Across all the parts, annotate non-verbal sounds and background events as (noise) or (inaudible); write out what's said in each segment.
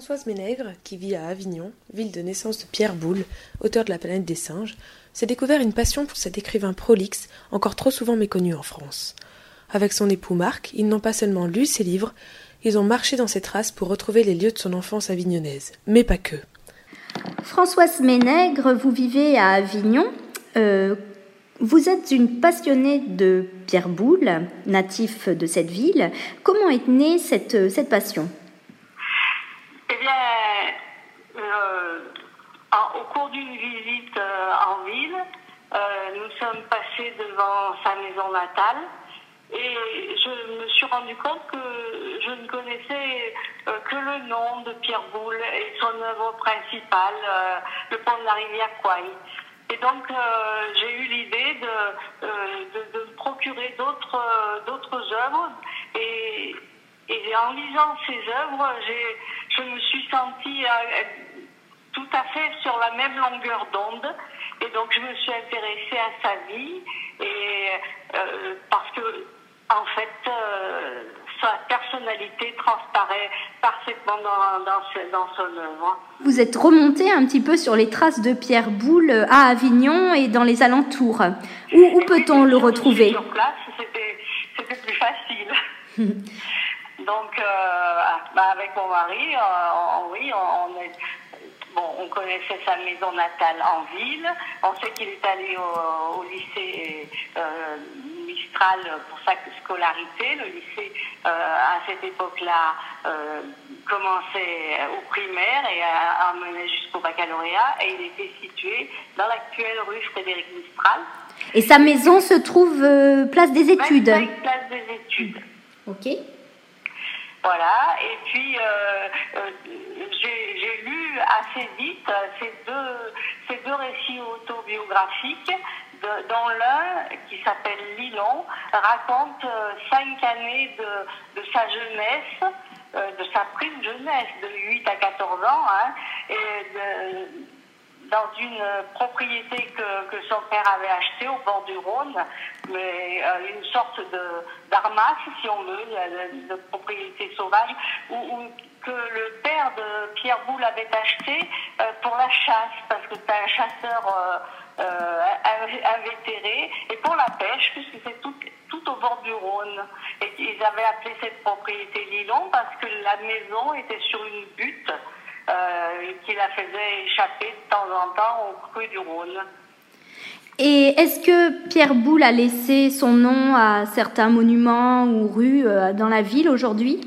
Françoise Ménègre, qui vit à Avignon, ville de naissance de Pierre Boulle, auteur de La planète des singes, s'est découvert une passion pour cet écrivain prolixe, encore trop souvent méconnu en France. Avec son époux Marc, ils n'ont pas seulement lu ses livres, ils ont marché dans ses traces pour retrouver les lieux de son enfance avignonnaise, mais pas que. Françoise Ménègre, vous vivez à Avignon. Euh, vous êtes une passionnée de Pierre Boulle, natif de cette ville. Comment est née cette, passion? Euh, au cours d'une visite euh, en ville, euh, nous sommes passés devant sa maison natale et je me suis rendu compte que je ne connaissais que le nom de Pierre Boulle et son œuvre principale, le pont de la rivière Kouai. Et donc j'ai eu l'idée de, me procurer d'autres d'autres œuvres et, en lisant ces œuvres, j'ai sentie euh, tout à fait sur la même longueur d'onde. Et donc, je me suis intéressée à sa vie et euh, parce que, en fait, euh, sa personnalité transparaît parfaitement dans, dans, dans son œuvre. Vous êtes remonté un petit peu sur les traces de Pierre Boulle à Avignon et dans les alentours. Où, où peut-on le retrouver? Sur place, c'était c'était plus facile. (laughs) Donc, euh, bah, avec mon mari, euh, on- oui, on, on est. Bon, on connaissait sa maison natale en ville. On sait qu'il est allé au, au lycée euh, Mistral pour sa scolarité. Le lycée, euh, à cette époque-là, euh, commençait au primaire et a emmenait jusqu'au baccalauréat. Et il était situé dans l'actuelle rue Frédéric Mistral. Et sa maison se trouve place des études. 25 place des études. Ok. Voilà, et puis euh, euh, j'ai lu assez vite ces deux, ces deux récits autobiographiques, de- dont l'un, qui s'appelle Lilon, raconte euh, cinq années de, de sa jeunesse, euh, de sa prime jeunesse, de 8 à 14 ans, hein, et de, dans une propriété que, que son père avait achetée au bord du Rhône, mais euh, une sorte de d'armas, si on veut, de, propriété sauvage, où, que le père de Pierre Boulle avait acheté euh, pour la chasse, parce que c'était un chasseur euh, euh, inv- invétéré, et pour la pêche, puisque c'est tout, tout au bord du Rhône. Et ils avaient appelé cette propriété Lilon parce que la maison était sur une butte euh, qui la faisait échapper de temps en temps au creux du Rhône. Et est-ce que Pierre Boulle a laissé son nom à certains monuments ou rues euh, dans la ville aujourd'hui?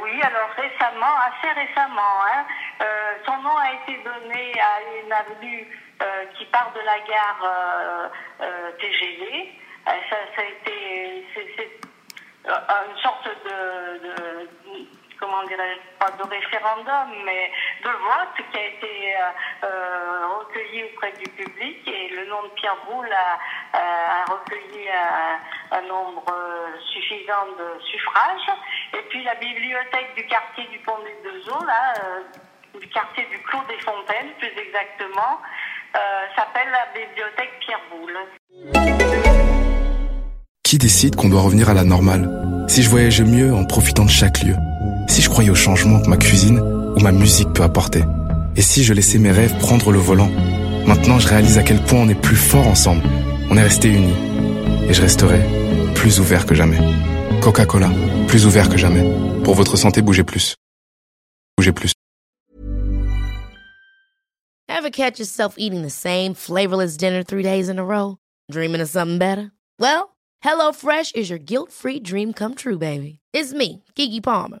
Oui, alors récemment, assez récemment, hein, euh, son nom a été donné à une avenue euh, qui part de la gare euh, TGV. Ça, ça a été, c'est, c'est, une sorte de, de comment dirais-je, pas de référendum, mais de vote qui a été euh, euh, recueilli auprès du public et le nom de Pierre Boulle a, a recueilli un, nombre euh, suffisant de suffrages. Et puis la bibliothèque du quartier du Pont des Deux Eaux, là, euh, du quartier du Clos des Fontaines, plus exactement, euh, s'appelle la bibliothèque Pierre Boulle. Qui décide qu'on doit revenir à la normale? Si je voyageais mieux en profitant de chaque lieu? Si je croyais au changement que ma cuisine ou ma musique peut apporter Et si je laissais mes rêves prendre le volant Maintenant je réalise à quel point on est plus fort ensemble On est restés unis Et je resterai plus ouvert que jamais Coca-Cola, plus ouvert que jamais Pour votre santé, bougez plus Bougez plus Ever catch yourself eating the same flavorless dinner three days in a row? Dreaming of something better? Well, HelloFresh is your guilt-free dream come true, baby. It's me, Kiki Palmer.